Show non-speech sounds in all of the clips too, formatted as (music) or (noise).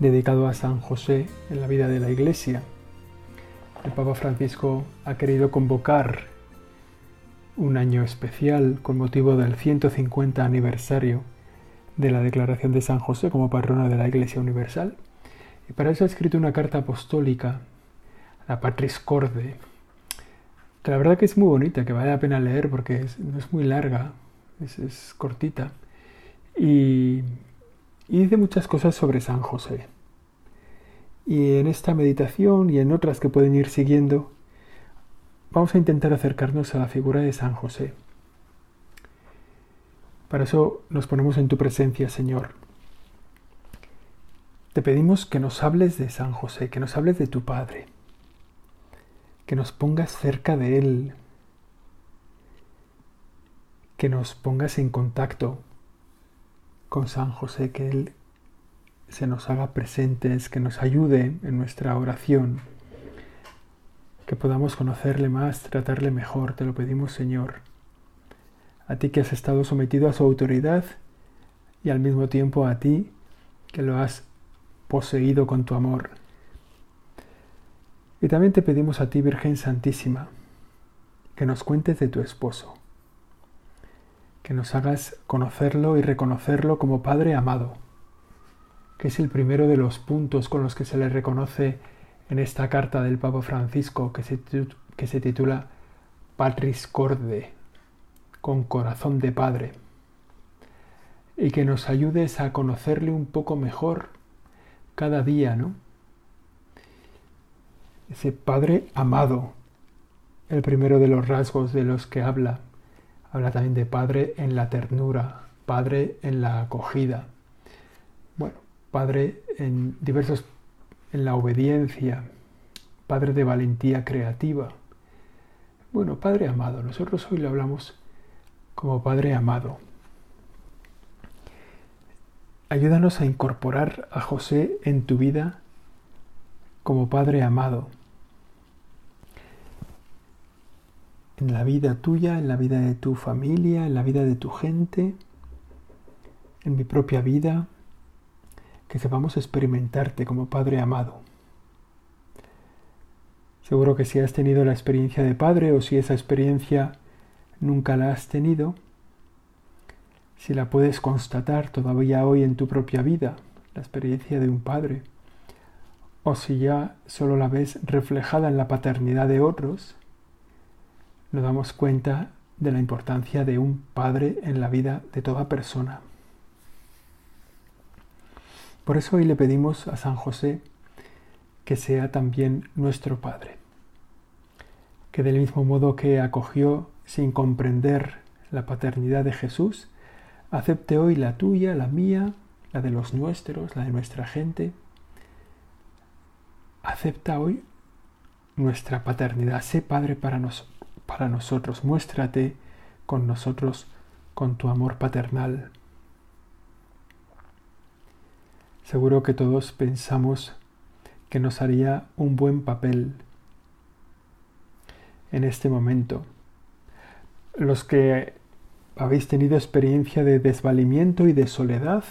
dedicado a San José en la vida de la Iglesia. El Papa Francisco ha querido convocar un año especial con motivo del 150 aniversario de la declaración de San José como patrona de la Iglesia Universal. Y para eso ha escrito una carta apostólica, la Patris Corde, que la verdad que es muy bonita, que vale la pena leer porque no es muy larga, es, es cortita. Y y dice muchas cosas sobre San José. Y en esta meditación y en otras que pueden ir siguiendo, vamos a intentar acercarnos a la figura de San José. Para eso nos ponemos en tu presencia, Señor. Te pedimos que nos hables de San José, que nos hables de tu Padre, que nos pongas cerca de Él, que nos pongas en contacto con San José, que Él se nos haga presentes, que nos ayude en nuestra oración, que podamos conocerle más, tratarle mejor, te lo pedimos Señor. A ti que has estado sometido a su autoridad y al mismo tiempo a ti que lo has poseído con tu amor. Y también te pedimos a ti, Virgen Santísima, que nos cuentes de tu esposo que nos hagas conocerlo y reconocerlo como Padre amado, que es el primero de los puntos con los que se le reconoce en esta carta del Papa Francisco que se, que se titula Patris Corde, con corazón de Padre, y que nos ayudes a conocerle un poco mejor cada día, ¿no? Ese Padre amado, el primero de los rasgos de los que habla Habla también de padre en la ternura, padre en la acogida. Bueno, padre en diversos en la obediencia, padre de valentía creativa. Bueno, padre amado, nosotros hoy lo hablamos como padre amado. Ayúdanos a incorporar a José en tu vida como padre amado en la vida tuya, en la vida de tu familia, en la vida de tu gente, en mi propia vida, que sepamos experimentarte como Padre amado. Seguro que si has tenido la experiencia de Padre o si esa experiencia nunca la has tenido, si la puedes constatar todavía hoy en tu propia vida, la experiencia de un Padre, o si ya solo la ves reflejada en la paternidad de otros, nos damos cuenta de la importancia de un padre en la vida de toda persona. Por eso hoy le pedimos a San José que sea también nuestro Padre, que del mismo modo que acogió sin comprender la paternidad de Jesús, acepte hoy la tuya, la mía, la de los nuestros, la de nuestra gente. Acepta hoy nuestra paternidad, sé Padre para nosotros para nosotros. Muéstrate con nosotros con tu amor paternal. Seguro que todos pensamos que nos haría un buen papel en este momento. Los que habéis tenido experiencia de desvalimiento y de soledad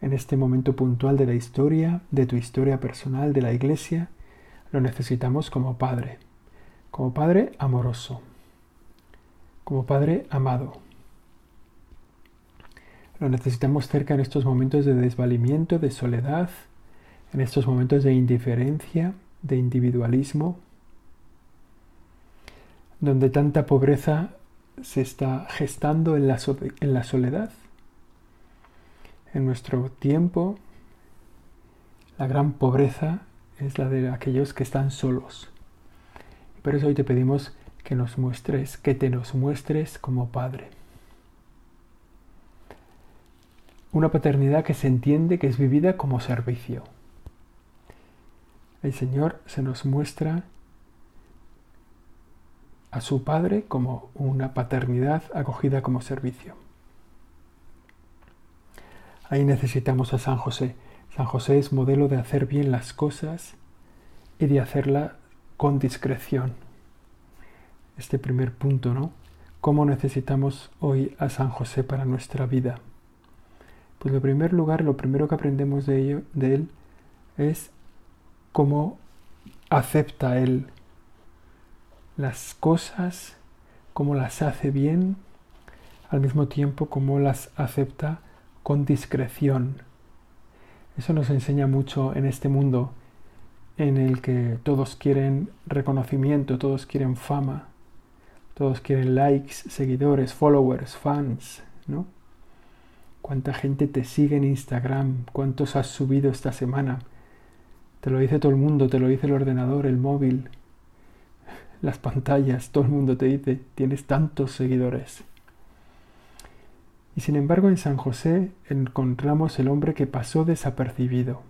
en este momento puntual de la historia, de tu historia personal, de la iglesia, lo necesitamos como Padre como Padre amoroso, como Padre amado. Lo necesitamos cerca en estos momentos de desvalimiento, de soledad, en estos momentos de indiferencia, de individualismo, donde tanta pobreza se está gestando en la, en la soledad. En nuestro tiempo, la gran pobreza es la de aquellos que están solos, por eso hoy te pedimos que nos muestres, que te nos muestres como Padre. Una paternidad que se entiende que es vivida como servicio. El Señor se nos muestra a su Padre como una paternidad acogida como servicio. Ahí necesitamos a San José. San José es modelo de hacer bien las cosas y de hacerla con discreción. Este primer punto, ¿no? ¿Cómo necesitamos hoy a San José para nuestra vida? Pues en primer lugar, lo primero que aprendemos de, ello, de él es cómo acepta él las cosas, cómo las hace bien, al mismo tiempo cómo las acepta con discreción. Eso nos enseña mucho en este mundo en el que todos quieren reconocimiento, todos quieren fama, todos quieren likes, seguidores, followers, fans, ¿no? ¿Cuánta gente te sigue en Instagram? ¿Cuántos has subido esta semana? Te lo dice todo el mundo, te lo dice el ordenador, el móvil, (laughs) las pantallas, todo el mundo te dice, tienes tantos seguidores. Y sin embargo en San José encontramos el hombre que pasó desapercibido,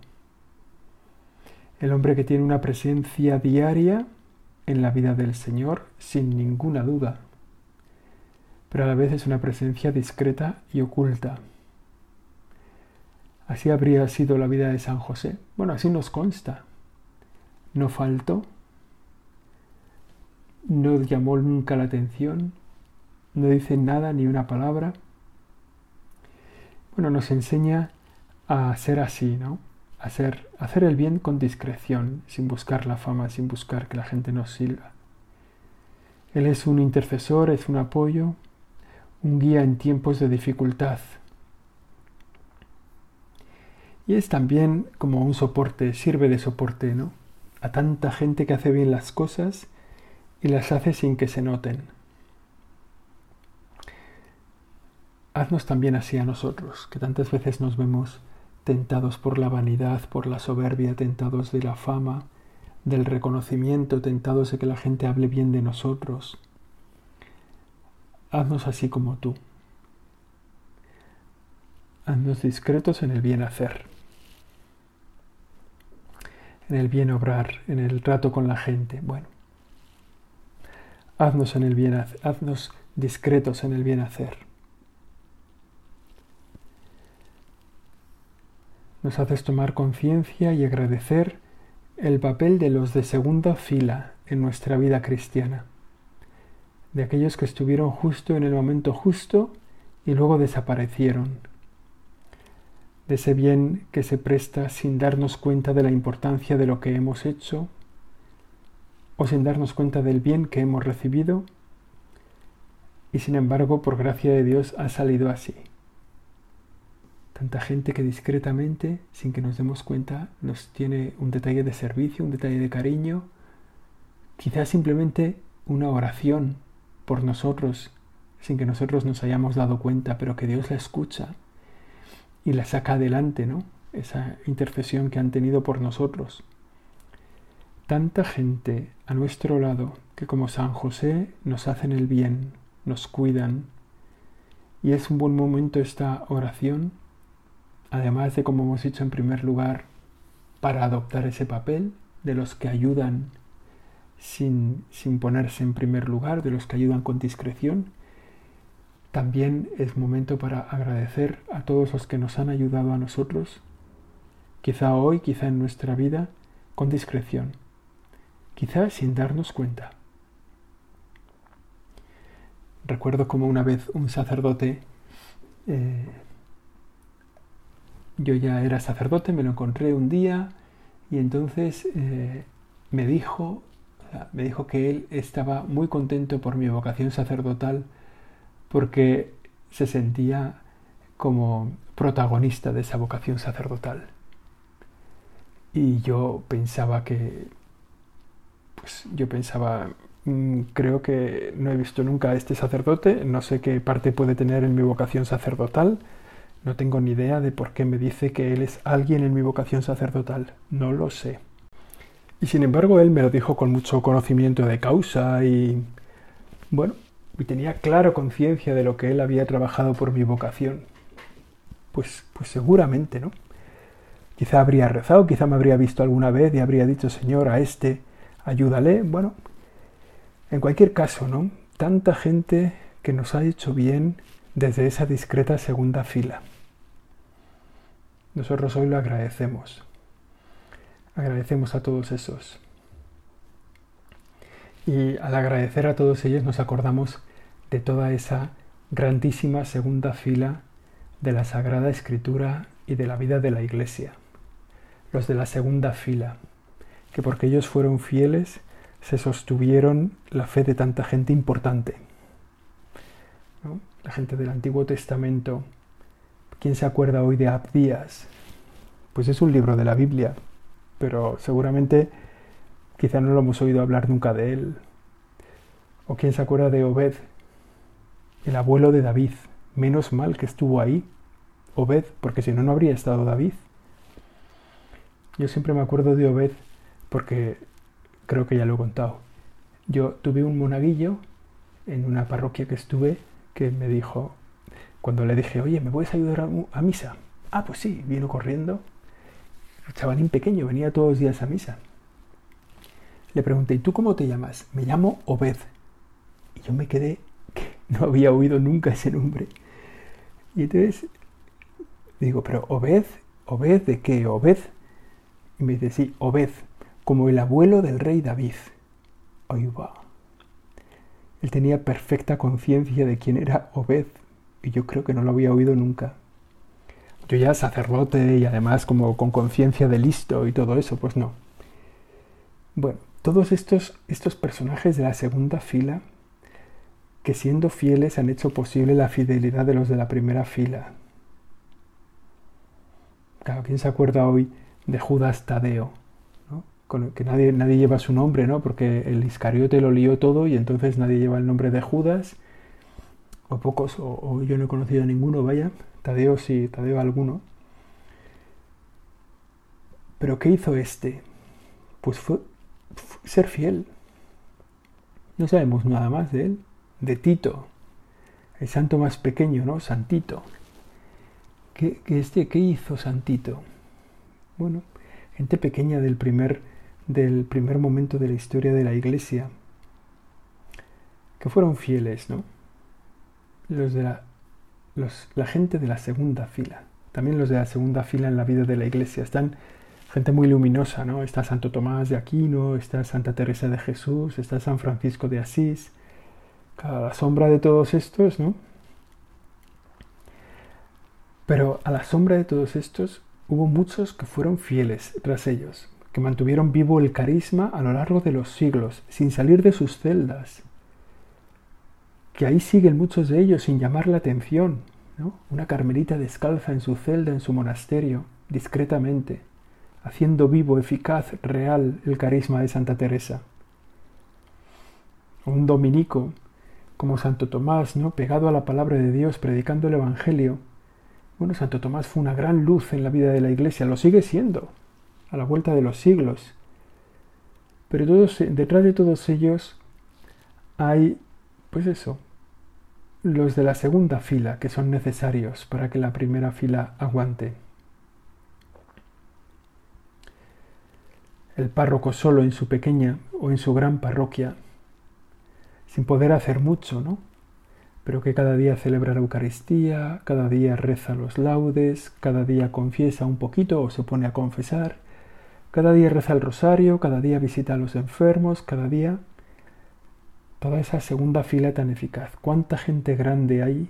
el hombre que tiene una presencia diaria en la vida del Señor sin ninguna duda, pero a la vez es una presencia discreta y oculta. Así habría sido la vida de San José. Bueno, así nos consta. No faltó, no llamó nunca la atención, no dice nada ni una palabra. Bueno, nos enseña a ser así, ¿no? Hacer, hacer el bien con discreción, sin buscar la fama, sin buscar que la gente nos siga. Él es un intercesor, es un apoyo, un guía en tiempos de dificultad. Y es también como un soporte, sirve de soporte, ¿no? A tanta gente que hace bien las cosas y las hace sin que se noten. Haznos también así a nosotros, que tantas veces nos vemos tentados por la vanidad, por la soberbia, tentados de la fama, del reconocimiento, tentados de que la gente hable bien de nosotros. Haznos así como tú. Haznos discretos en el bien hacer, en el bien obrar, en el trato con la gente. Bueno, haznos en el bien, haznos discretos en el bien hacer. Nos haces tomar conciencia y agradecer el papel de los de segunda fila en nuestra vida cristiana, de aquellos que estuvieron justo en el momento justo y luego desaparecieron, de ese bien que se presta sin darnos cuenta de la importancia de lo que hemos hecho o sin darnos cuenta del bien que hemos recibido y sin embargo por gracia de Dios ha salido así. Tanta gente que discretamente, sin que nos demos cuenta, nos tiene un detalle de servicio, un detalle de cariño, quizás simplemente una oración por nosotros, sin que nosotros nos hayamos dado cuenta, pero que Dios la escucha y la saca adelante, ¿no? Esa intercesión que han tenido por nosotros. Tanta gente a nuestro lado que como San José nos hacen el bien, nos cuidan. Y es un buen momento esta oración además de, como hemos dicho en primer lugar, para adoptar ese papel de los que ayudan sin, sin ponerse en primer lugar, de los que ayudan con discreción, también es momento para agradecer a todos los que nos han ayudado a nosotros, quizá hoy, quizá en nuestra vida, con discreción, quizá sin darnos cuenta. Recuerdo como una vez un sacerdote eh, yo ya era sacerdote, me lo encontré un día y entonces eh, me dijo, me dijo que él estaba muy contento por mi vocación sacerdotal porque se sentía como protagonista de esa vocación sacerdotal. Y yo pensaba que, pues yo pensaba, mm, creo que no he visto nunca a este sacerdote, no sé qué parte puede tener en mi vocación sacerdotal, no tengo ni idea de por qué me dice que él es alguien en mi vocación sacerdotal. No lo sé. Y sin embargo él me lo dijo con mucho conocimiento de causa y... bueno, y tenía claro conciencia de lo que él había trabajado por mi vocación. Pues, pues seguramente, ¿no? Quizá habría rezado, quizá me habría visto alguna vez y habría dicho, Señor, a este, ayúdale. Bueno, en cualquier caso, ¿no? Tanta gente que nos ha hecho bien desde esa discreta segunda fila. Nosotros hoy lo agradecemos. Agradecemos a todos esos. Y al agradecer a todos ellos nos acordamos de toda esa grandísima segunda fila de la Sagrada Escritura y de la vida de la Iglesia. Los de la segunda fila, que porque ellos fueron fieles, se sostuvieron la fe de tanta gente importante. La gente del Antiguo Testamento. ¿Quién se acuerda hoy de Abdías? Pues es un libro de la Biblia, pero seguramente quizá no lo hemos oído hablar nunca de él. ¿O quién se acuerda de Obed, el abuelo de David? Menos mal que estuvo ahí, Obed, porque si no, no habría estado David. Yo siempre me acuerdo de Obed porque creo que ya lo he contado. Yo tuve un monaguillo en una parroquia que estuve que me dijo, cuando le dije, oye, ¿me puedes ayudar a, misa? Ah, pues sí, vino corriendo. El chavalín pequeño, venía todos los días a misa. Le pregunté, ¿y tú cómo te llamas? Me llamo Obed. Y yo me quedé, que (laughs) no había oído nunca ese nombre. Y entonces digo, pero Obed, ¿Obed de qué? ¿Obed? Y me dice, sí, Obed, como el abuelo del rey David. Ahí va. Él tenía perfecta conciencia de quién era Obed, y yo creo que no lo había oído nunca. Yo ya sacerdote y además como con conciencia de listo y todo eso, pues no. Bueno, todos estos, estos personajes de la segunda fila que siendo fieles han hecho posible la fidelidad de los de la primera fila. Claro, ¿quién se acuerda hoy de Judas Tadeo? Con que nadie, nadie lleva su nombre, ¿no? Porque el Iscariote lo lió todo y entonces nadie lleva el nombre de Judas, o pocos, o, yo no he conocido a ninguno, vaya, Tadeo sí, Tadeo alguno. Pero ¿qué hizo este? Pues fue ser fiel. No sabemos nada más de él de Tito, el santo más pequeño, ¿no? Santito. ¿Qué, este, ¿Qué hizo Santito? Bueno, gente pequeña del primer, del primer momento de la historia de la iglesia, que fueron fieles, ¿no? Los de la, los, la gente de la segunda fila, también los de la segunda fila en la vida de la iglesia, están gente muy luminosa, ¿no? Está Santo Tomás de Aquino, está Santa Teresa de Jesús, está San Francisco de Asís, a la sombra de todos estos, ¿no? Pero a la sombra de todos estos hubo muchos que fueron fieles tras ellos, que mantuvieron vivo el carisma a lo largo de los siglos, sin salir de sus celdas, que ahí siguen muchos de ellos sin llamar la atención, ¿no? Una carmelita descalza en su celda, en su monasterio, discretamente, haciendo vivo, eficaz, real el carisma de Santa Teresa. Un dominico como Santo Tomás, ¿no? pegado a la palabra de Dios, predicando el Evangelio. Bueno, Santo Tomás fue una gran luz en la vida de la Iglesia, lo sigue siendo, a la vuelta de los siglos. Pero detrás de todos ellos hay, pues eso, los de la segunda fila que son necesarios para que la primera fila aguante. El párroco solo en su pequeña o en su gran parroquia sin poder hacer mucho, ¿no? Pero que cada día celebra la Eucaristía, cada día reza los laudes, cada día confiesa un poquito o se pone a confesar, cada día reza el rosario, cada día visita a los enfermos, cada día toda esa segunda fila tan eficaz. ¿Cuánta gente grande hay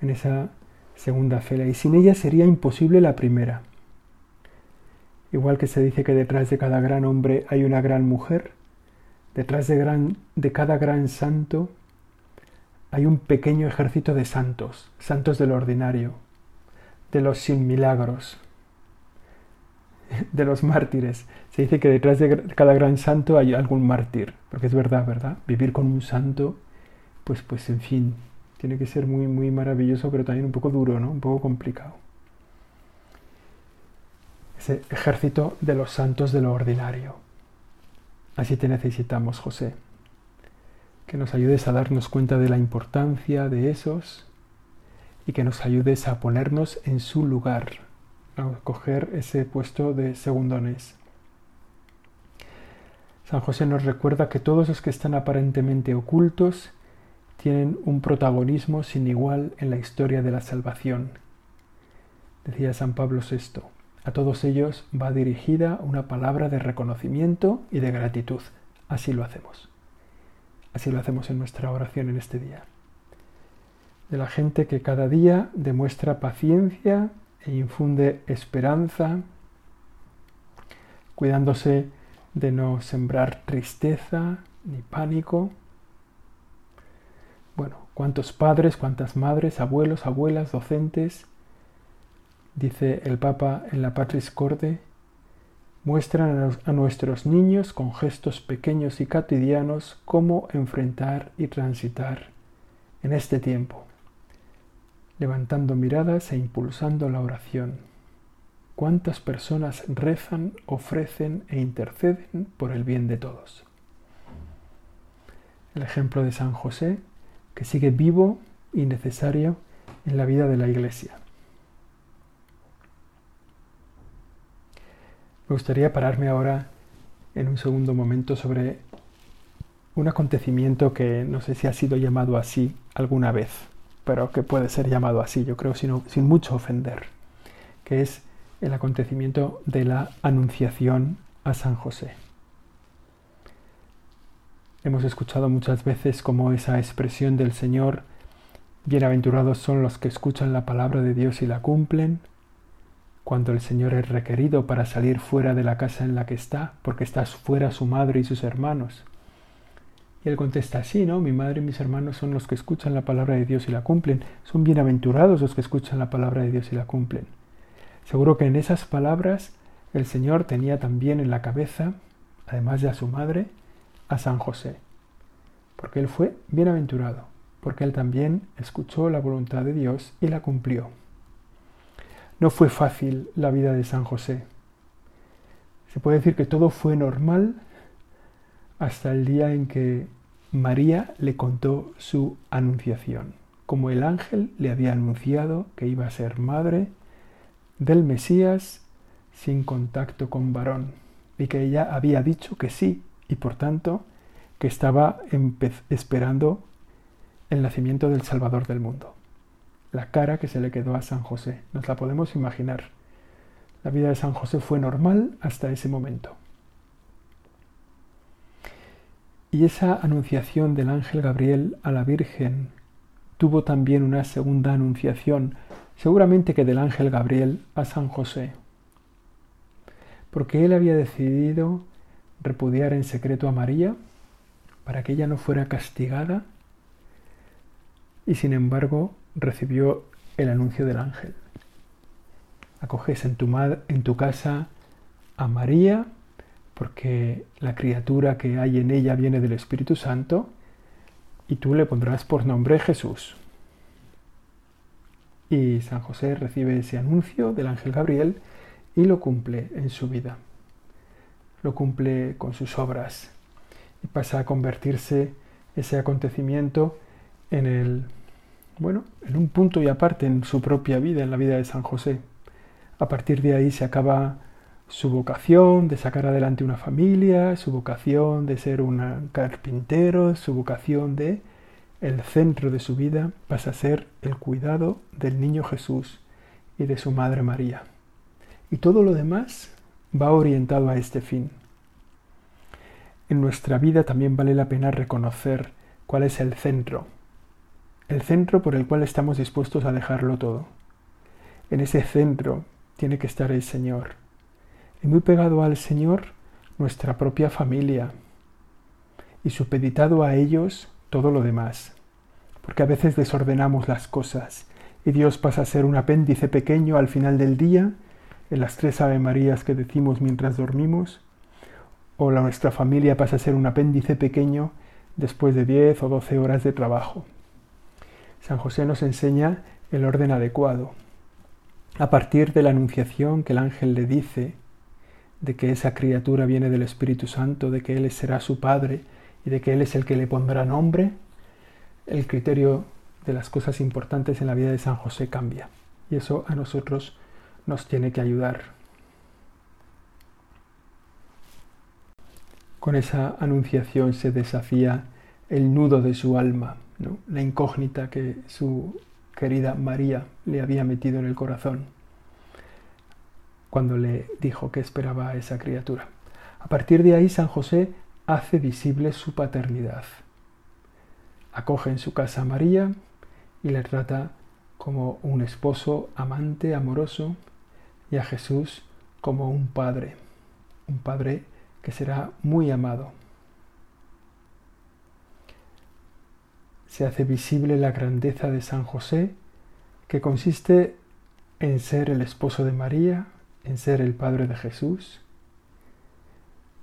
en esa segunda fila? Y sin ella sería imposible la primera. Igual que se dice que detrás de cada gran hombre hay una gran mujer, Detrás de, gran, de cada gran santo hay un pequeño ejército de santos, santos del ordinario, de los sin milagros, (laughs) de los mártires. Se dice que detrás de cada gran santo hay algún mártir, porque es verdad, ¿verdad? Vivir con un santo, pues, pues en fin, tiene que ser muy, muy maravilloso, pero también un poco duro, ¿no? Un poco complicado. Ese ejército de los santos de lo ordinario. Así te necesitamos, José, que nos ayudes a darnos cuenta de la importancia de esos y que nos ayudes a ponernos en su lugar, a coger ese puesto de segundones. San José nos recuerda que todos los que están aparentemente ocultos tienen un protagonismo sin igual en la historia de la salvación. Decía San Pablo VI, a todos ellos va dirigida una palabra de reconocimiento y de gratitud. Así lo hacemos. Así lo hacemos en nuestra oración en este día. De la gente que cada día demuestra paciencia e infunde esperanza, cuidándose de no sembrar tristeza ni pánico. Bueno, cuántos padres, cuántas madres, abuelos, abuelas, docentes, dice el Papa en la Patris Corde, muestran a nuestros niños con gestos pequeños y cotidianos cómo enfrentar y transitar en este tiempo, levantando miradas e impulsando la oración cuántas personas rezan, ofrecen e interceden por el bien de todos. El ejemplo de San José, que sigue vivo y necesario en la vida de la Iglesia. Me gustaría pararme ahora en un segundo momento sobre un acontecimiento que no sé si ha sido llamado así alguna vez, pero que puede ser llamado así, yo creo, sin, mucho ofender, que es el acontecimiento de la Anunciación a San José. Hemos escuchado muchas veces como esa expresión del Señor, bienaventurados son los que escuchan la palabra de Dios y la cumplen, cuando el Señor es requerido para salir fuera de la casa en la que está, porque está fuera su madre y sus hermanos. Y él contesta así, ¿no? Mi madre y mis hermanos son los que escuchan la palabra de Dios y la cumplen. Son bienaventurados los que escuchan la palabra de Dios y la cumplen. Seguro que en esas palabras el Señor tenía también en la cabeza, además de a su madre, a San José, porque él fue bienaventurado, porque él también escuchó la voluntad de Dios y la cumplió. No fue fácil la vida de San José. Se puede decir que todo fue normal hasta el día en que María le contó su anunciación, como el ángel le había anunciado que iba a ser madre del Mesías sin contacto con varón y que ella había dicho que sí y por tanto que estaba esperando el nacimiento del Salvador del mundo. La cara que se le quedó a San José, nos la podemos imaginar. La vida de San José fue normal hasta ese momento. Y esa anunciación del ángel Gabriel a la Virgen tuvo también una segunda anunciación seguramente que del ángel Gabriel a San José, porque él había decidido repudiar en secreto a María para que ella no fuera castigada y sin embargo recibió el anuncio del ángel. Acoges en tu, casa a María porque la criatura que hay en ella viene del Espíritu Santo y tú le pondrás por nombre Jesús. Y San José recibe ese anuncio del ángel Gabriel y lo cumple en su vida. Lo cumple con sus obras y pasa a convertirse ese acontecimiento en el bueno, en un punto y aparte en su propia vida, en la vida de San José. A partir de ahí se acaba su vocación de sacar adelante una familia, su vocación de ser un carpintero, su vocación de el centro de su vida pasa a ser el cuidado del niño Jesús y de su Madre María. Y todo lo demás va orientado a este fin. En nuestra vida también vale la pena reconocer cuál es el centro, el centro por el cual estamos dispuestos a dejarlo todo. En ese centro tiene que estar el Señor. Y muy pegado al Señor, nuestra propia familia. Y supeditado a ellos todo lo demás porque a veces desordenamos las cosas y Dios pasa a ser un apéndice pequeño al final del día, en las tres Ave Marías que decimos mientras dormimos, o la, nuestra familia pasa a ser un apéndice pequeño después de 10 o 12 horas de trabajo. San José nos enseña el orden adecuado. A partir de la anunciación que el ángel le dice de que esa criatura viene del Espíritu Santo, de que Él será su Padre y de que Él es el que le pondrá nombre, el criterio de las cosas importantes en la vida de San José cambia. Y eso a nosotros nos tiene que ayudar. Con esa anunciación se desafía el nudo de su alma, la incógnita que su querida María le había metido en el corazón cuando le dijo que esperaba a esa criatura. A partir de ahí San José hace visible su paternidad. Acoge en su casa a María y le trata como un esposo amante, amoroso, y a Jesús como un padre, un padre que será muy amado. Se hace visible la grandeza de San José, que consiste en ser el esposo de María, en ser el padre de Jesús,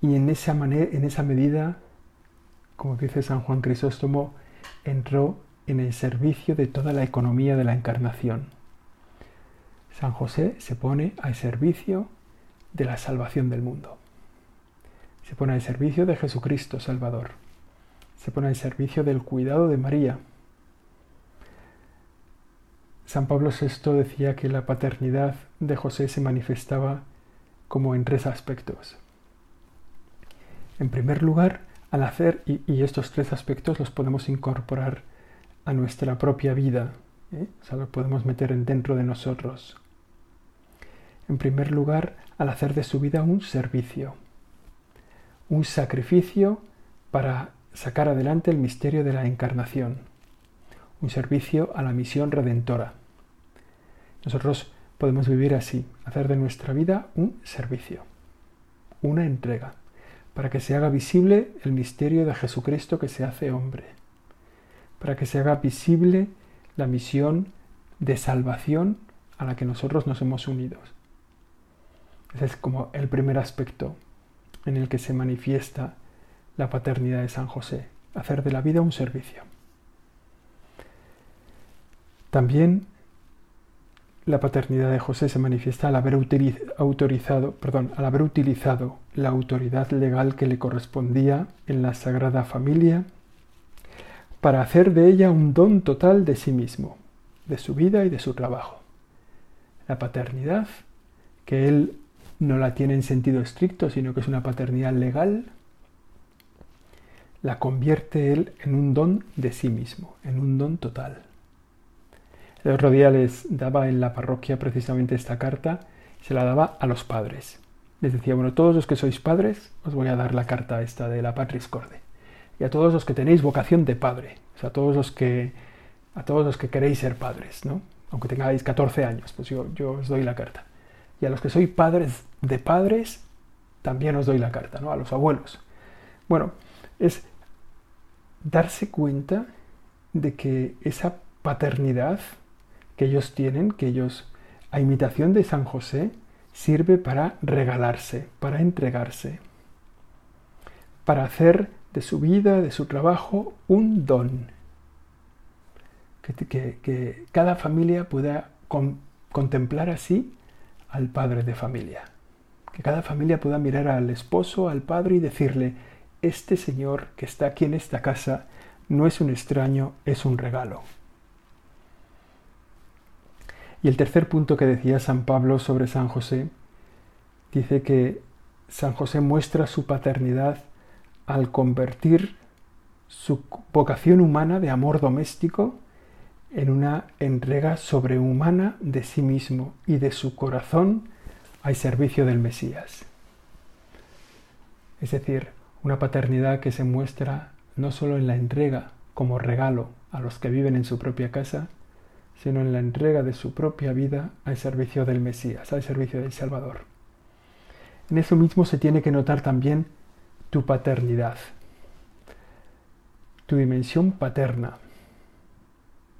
y en esa, manera, en esa medida, como dice San Juan Crisóstomo, entró en el servicio de toda la economía de la encarnación. San José se pone al servicio de la salvación del mundo. Se pone al servicio de Jesucristo Salvador. Se pone al servicio del cuidado de María. San Pablo VI decía que la paternidad de José se manifestaba como en tres aspectos. En primer lugar, al hacer, y, estos tres aspectos los podemos incorporar a nuestra propia vida, ¿eh? o sea, los podemos meter dentro de nosotros. En primer lugar, al hacer de su vida un servicio, un sacrificio para sacar adelante el misterio de la encarnación, un servicio a la misión redentora. Nosotros podemos vivir así, hacer de nuestra vida un servicio, una entrega para que se haga visible el misterio de Jesucristo que se hace hombre, para que se haga visible la misión de salvación a la que nosotros nos hemos unido. Ese es como el primer aspecto en el que se manifiesta la paternidad de San José, hacer de la vida un servicio. También la paternidad de José se manifiesta al haber, autorizado, perdón, al haber utilizado la autoridad legal que le correspondía en la Sagrada Familia para hacer de ella un don total de sí mismo, de su vida y de su trabajo. La paternidad, que él no la tiene en sentido estricto, sino que es una paternidad legal, la convierte él en un don de sí mismo, en un don total. El otro día les daba en la parroquia precisamente esta carta, se la daba a los padres. Les decía, bueno, todos los que sois padres, os voy a dar la carta esta de la Patris Corde. Y a todos los que tenéis vocación de padre, o sea, a todos los que, a todos los que queréis ser padres, ¿no? Aunque tengáis 14 años, pues yo, yo os doy la carta. Y a los que sois padres de padres, también os doy la carta, ¿no? A los abuelos. Bueno, es darse cuenta de que esa paternidad que ellos tienen, que ellos, a imitación de San José, sirve para regalarse, para entregarse, para hacer de su vida, de su trabajo, un don. Que, cada familia pueda contemplar así al padre de familia. Que cada familia pueda mirar al esposo, al padre y decirle, este Señor que está aquí en esta casa no es un extraño, es un regalo. Y el tercer punto que decía San Pablo sobre San José, dice que San José muestra su paternidad al convertir su vocación humana de amor doméstico en una entrega sobrehumana de sí mismo y de su corazón al servicio del Mesías. Es decir, una paternidad que se muestra no solo en la entrega como regalo a los que viven en su propia casa, sino en la entrega de su propia vida al servicio del Mesías, al servicio del Salvador. En eso mismo se tiene que notar también tu paternidad, tu dimensión paterna.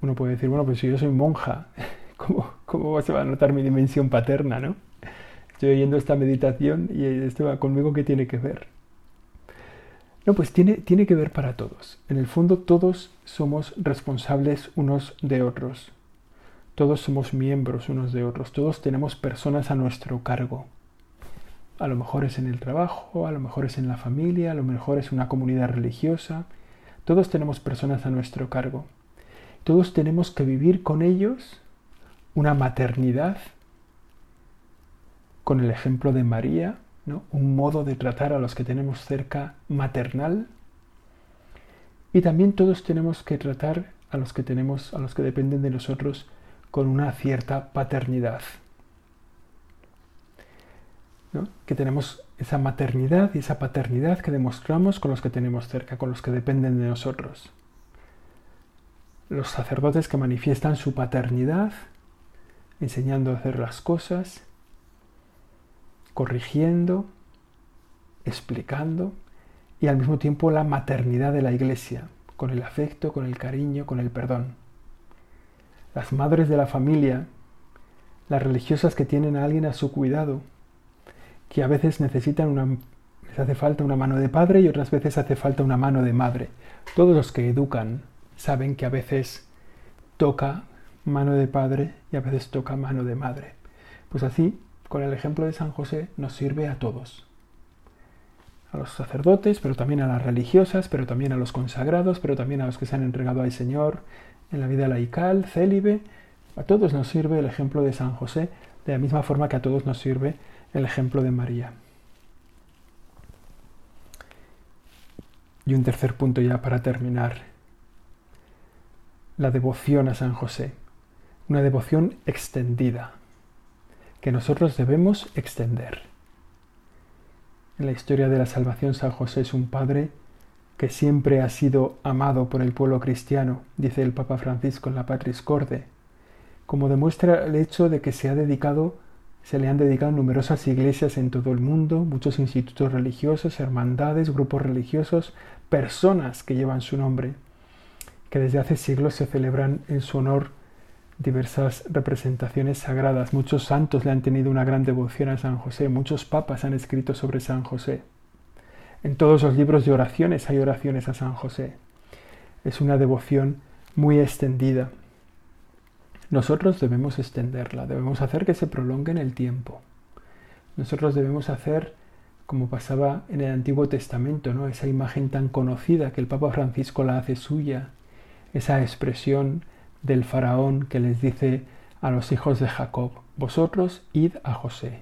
Uno puede decir, bueno, pues si yo soy monja, (laughs) ¿cómo, cómo se va a notar mi dimensión paterna, no? Estoy oyendo esta meditación y esto conmigo, ¿qué tiene que ver? No, pues tiene, tiene que ver para todos. En el fondo todos somos responsables unos de otros. Todos somos miembros unos de otros, todos tenemos personas a nuestro cargo. A lo mejor es en el trabajo, a lo mejor es en la familia, a lo mejor es una comunidad religiosa. Todos tenemos personas a nuestro cargo. Todos tenemos que vivir con ellos una maternidad con el ejemplo de María, ¿no? un modo de tratar a los que tenemos cerca maternal. Y también todos tenemos que tratar a los que tenemos, a los que dependen de nosotros, con una cierta paternidad. Que tenemos esa maternidad y esa paternidad que demostramos con los que tenemos cerca, con los que dependen de nosotros. Los sacerdotes que manifiestan su paternidad, enseñando a hacer las cosas, corrigiendo, explicando, y al mismo tiempo la maternidad de la iglesia, con el afecto, con el cariño, con el perdón. Las madres de la familia, las religiosas que tienen a alguien a su cuidado, que a veces necesitan una, les hace falta una mano de padre y otras veces hace falta una mano de madre. Todos los que educan saben que a veces toca mano de padre y a veces toca mano de madre. Pues así, con el ejemplo de San José, nos sirve a todos a los sacerdotes, pero también a las religiosas, pero también a los consagrados, pero también a los que se han entregado al Señor en la vida laical, célibe. A todos nos sirve el ejemplo de San José, de la misma forma que a todos nos sirve el ejemplo de María. Y un tercer punto ya para terminar. La devoción a San José. Una devoción extendida, que nosotros debemos extender. En la historia de la salvación, San José es un padre que siempre ha sido amado por el pueblo cristiano, dice el Papa Francisco en la Patris Corde, como demuestra el hecho de que se ha dedicado, se le han dedicado numerosas iglesias en todo el mundo, muchos institutos religiosos, hermandades, grupos religiosos, personas que llevan su nombre, que desde hace siglos se celebran en su honor diversas representaciones sagradas. Muchos santos le han tenido una gran devoción a San José, muchos papas han escrito sobre San José. En todos los libros de oraciones hay oraciones a San José. Es una devoción muy extendida. Nosotros debemos extenderla, debemos hacer que se prolongue en el tiempo. Nosotros debemos hacer como pasaba en el Antiguo Testamento, ¿no? Esa imagen tan conocida que el Papa Francisco la hace suya, esa expresión del faraón que les dice a los hijos de Jacob, vosotros id a José,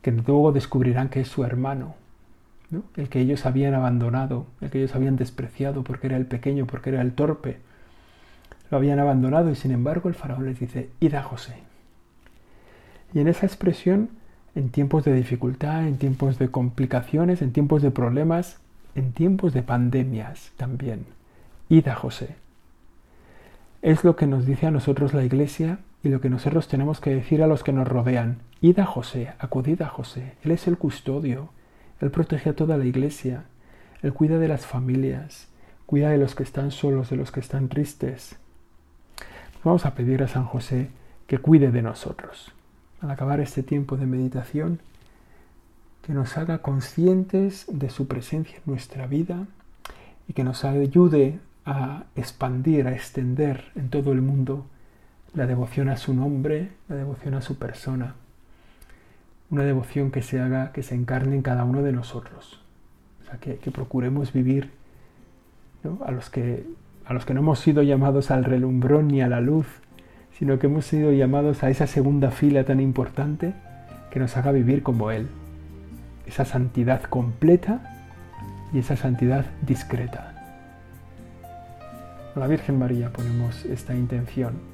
que luego descubrirán que es su hermano, el que ellos habían abandonado, el que ellos habían despreciado porque era el pequeño, porque era el torpe. Lo habían abandonado y sin embargo el faraón les dice, id a José. Y en esa expresión, en tiempos de dificultad, en tiempos de complicaciones, en tiempos de problemas, en tiempos de pandemias también, id a José. Es lo que nos dice a nosotros la Iglesia y lo que nosotros tenemos que decir a los que nos rodean. Id José, acudid a José. Él es el custodio. Él protege a toda la Iglesia. Él cuida de las familias. Cuida de los que están solos, de los que están tristes. Vamos a pedir a San José que cuide de nosotros. Al acabar este tiempo de meditación, que nos haga conscientes de su presencia en nuestra vida y que nos ayude a expandir, a extender en todo el mundo la devoción a su nombre, la devoción a su persona. Una devoción que se haga, que se encarne en cada uno de nosotros. O sea, que, procuremos vivir a, los que, a los que no hemos sido llamados al relumbrón ni a la luz, sino que hemos sido llamados a esa segunda fila tan importante que nos haga vivir como Él. Esa santidad completa y esa santidad discreta. A la Virgen María ponemos esta intención